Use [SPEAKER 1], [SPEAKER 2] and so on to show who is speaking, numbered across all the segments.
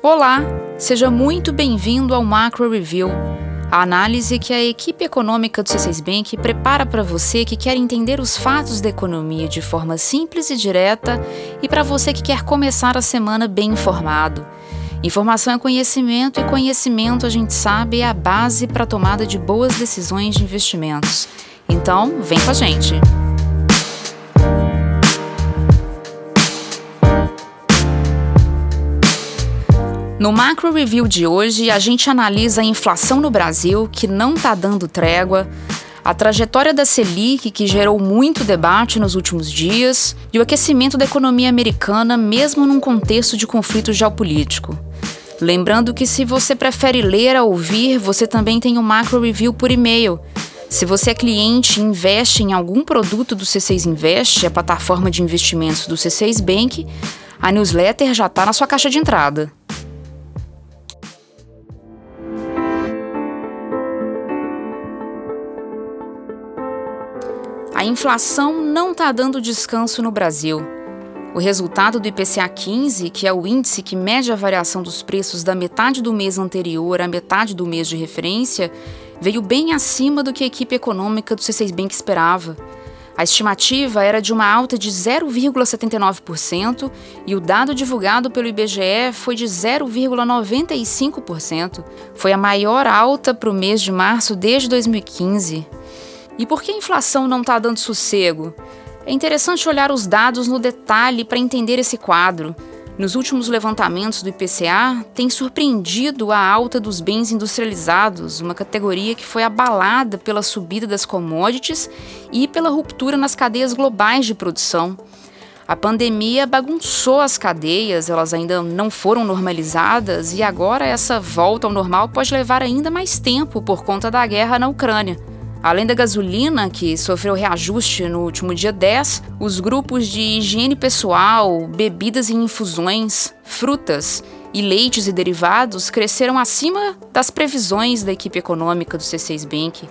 [SPEAKER 1] Olá, seja muito bem-vindo ao Macro Review, a análise que a equipe econômica do C6 Bank prepara para você que quer entender os fatos da economia de forma simples e direta e para você que quer começar a semana bem informado. Informação é conhecimento e conhecimento, a gente sabe, é a base para a tomada de boas decisões de investimentos. Então, vem com a gente! No Macro Review de hoje, a gente analisa a inflação no Brasil, que não está dando trégua, a trajetória da Selic, que gerou muito debate nos últimos dias, e o aquecimento da economia americana, mesmo num contexto de conflito geopolítico. Lembrando que se você prefere ler a ouvir, você também tem o Macro Review por e-mail. Se você é cliente e investe em algum produto do C6 Invest, a plataforma de investimentos do C6 Bank, a newsletter já está na sua caixa de entrada. A inflação não está dando descanso no Brasil. O resultado do IPCA 15, que é o índice que mede a variação dos preços da metade do mês anterior à metade do mês de referência, veio bem acima do que a equipe econômica do C6 Bank esperava. A estimativa era de uma alta de 0,79% e o dado divulgado pelo IBGE foi de 0,95%. Foi a maior alta para o mês de março desde 2015. E por que a inflação não está dando sossego? É interessante olhar os dados no detalhe para entender esse quadro. Nos últimos levantamentos do IPCA, tem surpreendido a alta dos bens industrializados, uma categoria que foi abalada pela subida das commodities e pela ruptura nas cadeias globais de produção. A pandemia bagunçou as cadeias, elas ainda não foram normalizadas e agora essa volta ao normal pode levar ainda mais tempo por conta da guerra na Ucrânia. Além da gasolina, que sofreu reajuste no último dia 10, os grupos de higiene pessoal, bebidas e infusões, frutas e leites e derivados cresceram acima das previsões da equipe econômica do C6 Bank.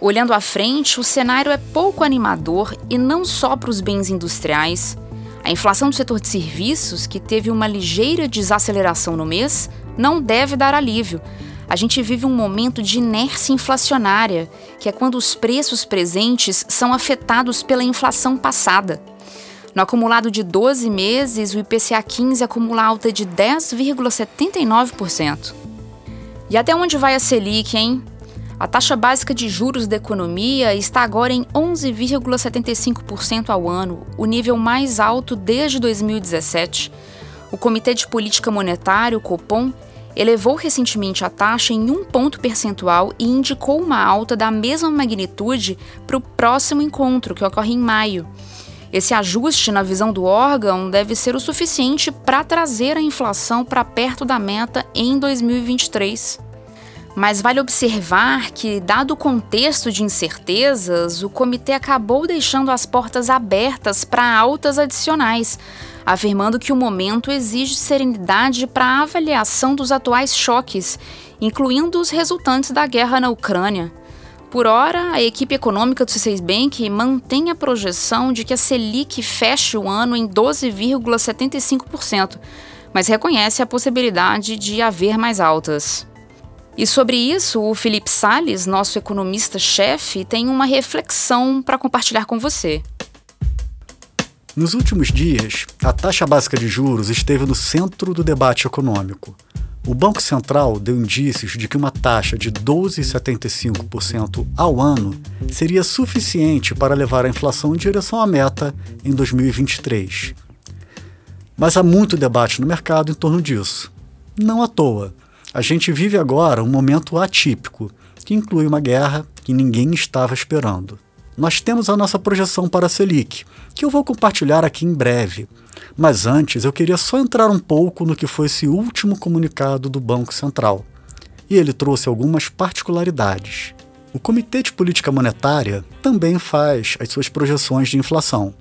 [SPEAKER 1] Olhando à frente, o cenário é pouco animador e não só para os bens industriais. A inflação do setor de serviços, que teve uma ligeira desaceleração no mês, não deve dar alívio, a gente vive um momento de inércia inflacionária, que é quando os preços presentes são afetados pela inflação passada. No acumulado de 12 meses, o IPCA 15 acumula alta de 10,79%. E até onde vai a Selic, hein? A taxa básica de juros da economia está agora em 11,75% ao ano, o nível mais alto desde 2017. O Comitê de Política Monetária, o Copom, elevou recentemente a taxa em um ponto percentual e indicou uma alta da mesma magnitude para o próximo encontro, que ocorre em maio. Esse ajuste na visão do órgão deve ser o suficiente para trazer a inflação para perto da meta em 2023. Mas vale observar que, dado o contexto de incertezas, o comitê acabou deixando as portas abertas para altas adicionais, afirmando que o momento exige serenidade para a avaliação dos atuais choques, incluindo os resultantes da guerra na Ucrânia. Por hora, a equipe econômica do C6 Bank mantém a projeção de que a Selic feche o ano em 12,75%, mas reconhece a possibilidade de haver mais altas. E sobre isso, o Felipe Sales, nosso economista-chefe, tem uma reflexão para compartilhar com você.
[SPEAKER 2] Nos últimos dias, a taxa básica de juros esteve no centro do debate econômico. O Banco Central deu indícios de que uma taxa de 12,75% ao ano seria suficiente para levar a inflação em direção à meta em 2023. Mas há muito debate no mercado em torno disso. Não à toa, a gente vive agora um momento atípico, que inclui uma guerra que ninguém estava esperando nós temos a nossa projeção para a Selic, que eu vou compartilhar aqui em breve. Mas antes, eu queria só entrar um pouco no que foi esse último comunicado do Banco Central. E ele trouxe algumas particularidades. O Comitê de Política Monetária também faz as suas projeções de inflação.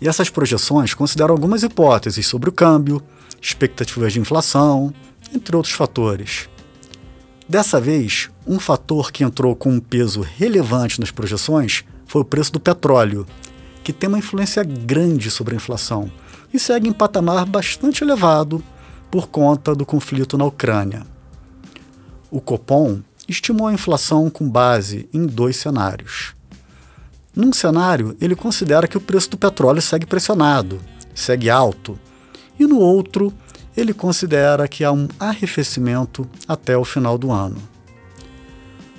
[SPEAKER 2] E essas projeções consideram algumas hipóteses sobre o câmbio, expectativas de inflação, entre outros fatores. Dessa vez, um fator que entrou com um peso relevante nas projeções foi o preço do petróleo, que tem uma influência grande sobre a inflação. e segue em patamar bastante elevado por conta do conflito na Ucrânia. O Copom estimou a inflação com base em dois cenários. Num cenário, ele considera que o preço do petróleo segue pressionado, segue alto, e no outro, ele considera que há um arrefecimento até o final do ano.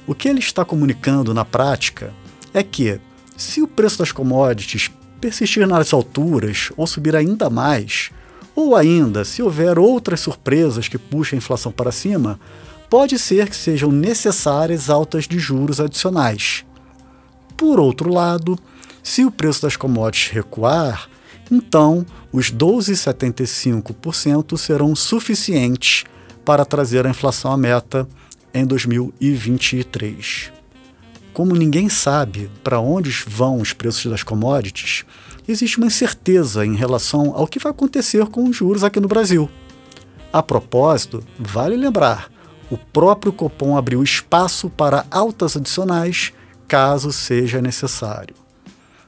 [SPEAKER 2] O que ele está comunicando na prática é que, se o preço das commodities persistir nas alturas ou subir ainda mais, ou ainda, se houver outras surpresas que puxem a inflação para cima, pode ser que sejam necessárias altas de juros adicionais. Por outro lado, se o preço das commodities recuar, então os 12,75% serão suficientes para trazer a inflação à meta em 2023. Como ninguém sabe para onde vão os preços das commodities, existe uma incerteza em relação ao que vai acontecer com os juros aqui no Brasil. A propósito, vale lembrar, o próprio Copom abriu espaço para altas adicionais caso seja necessário.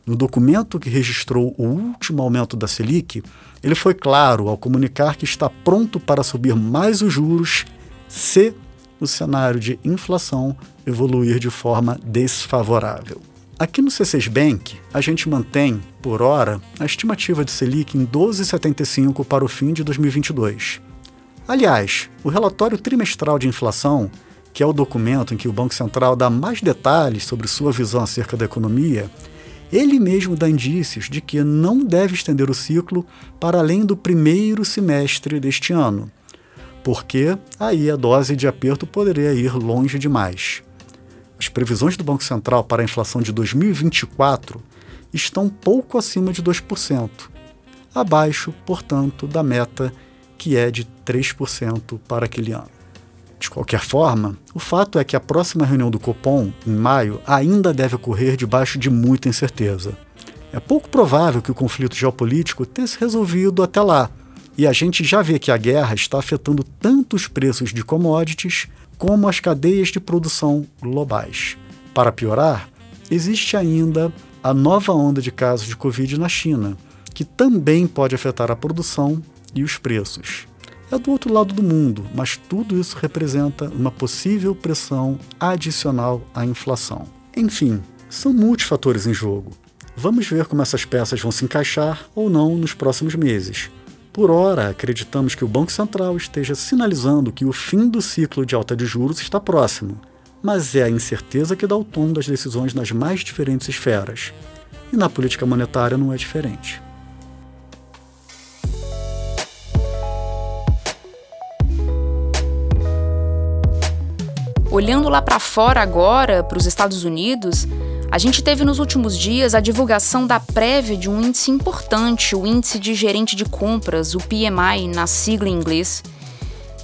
[SPEAKER 2] No documento que registrou o último aumento da Selic, ele foi claro ao comunicar que está pronto para subir mais os juros se o cenário de inflação evoluir de forma desfavorável. Aqui no C6 Bank, a gente mantém, por hora, a estimativa de Selic em 12,75 para o fim de 2022. Aliás, o relatório trimestral de inflação, que é o documento em que o Banco Central dá mais detalhes sobre sua visão acerca da economia, ele mesmo dá indícios de que não deve estender o ciclo para além do primeiro semestre deste ano, porque aí a dose de aperto poderia ir longe demais. As previsões do Banco Central para a inflação de 2024 estão pouco acima de 2%, abaixo, portanto, da meta que é de 3% para aquele ano. De qualquer forma, o fato é que a próxima reunião do Copom, em maio, ainda deve ocorrer debaixo de muita incerteza. É pouco provável que o conflito geopolítico tenha se resolvido até lá, e a gente já vê que a guerra está afetando tanto os preços de commodities como as cadeias de produção globais. Para piorar, existe ainda a nova onda de casos de Covid na China, que também pode afetar a produção e os preços. É do outro lado do mundo, mas tudo isso representa uma possível pressão adicional à inflação. Enfim, são multifatores em jogo. Vamos ver como essas peças vão se encaixar ou não nos próximos meses. Por ora, acreditamos que o Banco Central esteja sinalizando que o fim do ciclo de alta de juros está próximo, mas é a incerteza que dá o tom das decisões nas mais diferentes esferas. E na política monetária não é diferente.
[SPEAKER 1] Olhando lá para fora agora, para os Estados Unidos, a gente teve nos últimos dias a divulgação da prévia de um índice importante, o Índice de Gerente de Compras, o PMI, na sigla em inglês.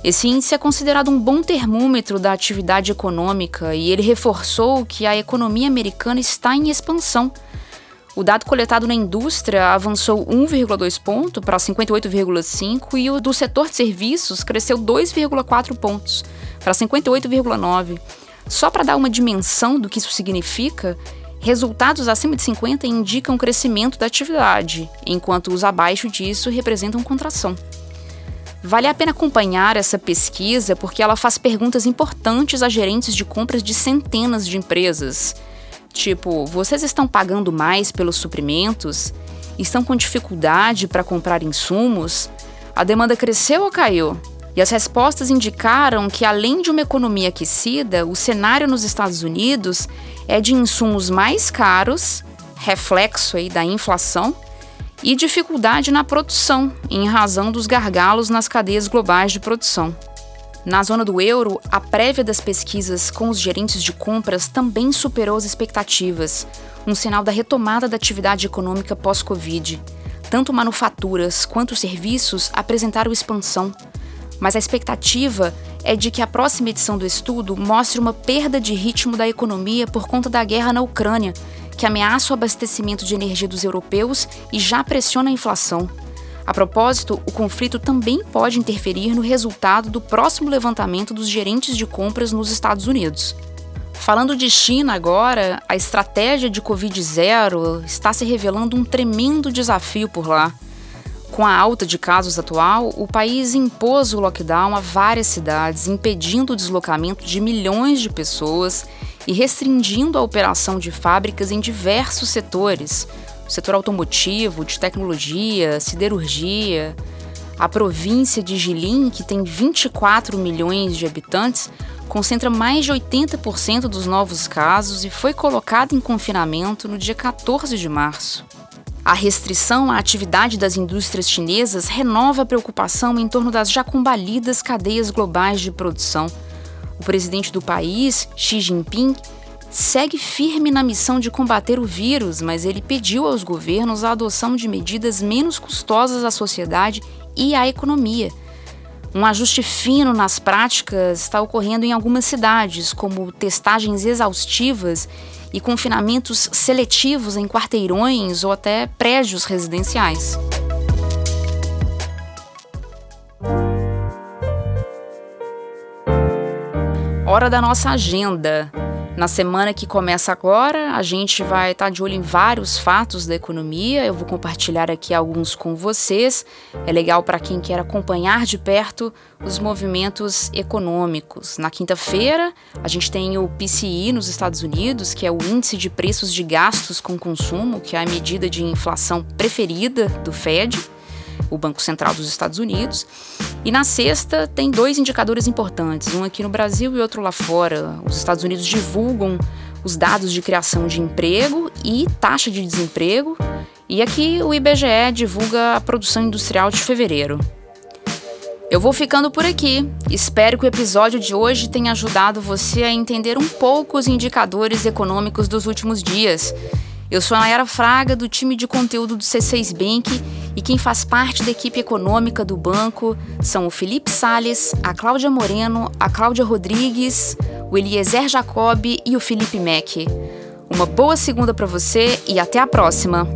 [SPEAKER 1] Esse índice é considerado um bom termômetro da atividade econômica e ele reforçou que a economia americana está em expansão. O dado coletado na indústria avançou 1,2 ponto para 58,5 e o do setor de serviços cresceu 2,4 pontos para 58,9. Só para dar uma dimensão do que isso significa, resultados acima de 50 indicam crescimento da atividade, enquanto os abaixo disso representam contração. Vale a pena acompanhar essa pesquisa porque ela faz perguntas importantes a gerentes de compras de centenas de empresas. Tipo, vocês estão pagando mais pelos suprimentos? Estão com dificuldade para comprar insumos? A demanda cresceu ou caiu? E as respostas indicaram que, além de uma economia aquecida, o cenário nos Estados Unidos é de insumos mais caros, reflexo aí da inflação, e dificuldade na produção, em razão dos gargalos nas cadeias globais de produção. Na zona do euro, a prévia das pesquisas com os gerentes de compras também superou as expectativas, um sinal da retomada da atividade econômica pós-Covid. Tanto manufaturas quanto serviços apresentaram expansão, mas a expectativa é de que a próxima edição do estudo mostre uma perda de ritmo da economia por conta da guerra na Ucrânia, que ameaça o abastecimento de energia dos europeus e já pressiona a inflação. A propósito, o conflito também pode interferir no resultado do próximo levantamento dos gerentes de compras nos Estados Unidos. Falando de China agora, a estratégia de Covid-0 está se revelando um tremendo desafio por lá. Com a alta de casos atual, o país impôs o lockdown a várias cidades, impedindo o deslocamento de milhões de pessoas e restringindo a operação de fábricas em diversos setores, o setor automotivo, de tecnologia, siderurgia. A província de Jilin, que tem 24 milhões de habitantes, concentra mais de 80% dos novos casos e foi colocada em confinamento no dia 14 de março. A restrição à atividade das indústrias chinesas renova a preocupação em torno das já combalidas cadeias globais de produção. O presidente do país, Xi Jinping, segue firme na missão de combater o vírus, mas ele pediu aos governos a adoção de medidas menos custosas à sociedade e à economia. Um ajuste fino nas práticas está ocorrendo em algumas cidades, como testagens exaustivas e confinamentos seletivos em quarteirões ou até prédios residenciais. Hora da nossa agenda. Na semana que começa agora, a gente vai estar tá de olho em vários fatos da economia. Eu vou compartilhar aqui alguns com vocês. É legal para quem quer acompanhar de perto os movimentos econômicos. Na quinta-feira, a gente tem o PCI nos Estados Unidos, que é o índice de preços de gastos com consumo, que é a medida de inflação preferida do Fed o Banco Central dos Estados Unidos. E na sexta tem dois indicadores importantes, um aqui no Brasil e outro lá fora. Os Estados Unidos divulgam os dados de criação de emprego e taxa de desemprego, e aqui o IBGE divulga a produção industrial de fevereiro. Eu vou ficando por aqui. Espero que o episódio de hoje tenha ajudado você a entender um pouco os indicadores econômicos dos últimos dias. Eu sou a Nayara Fraga, do time de conteúdo do C6 Bank e quem faz parte da equipe econômica do banco são o Felipe Sales, a Cláudia Moreno, a Cláudia Rodrigues, o Eliezer Jacob e o Felipe Mack. Uma boa segunda para você e até a próxima!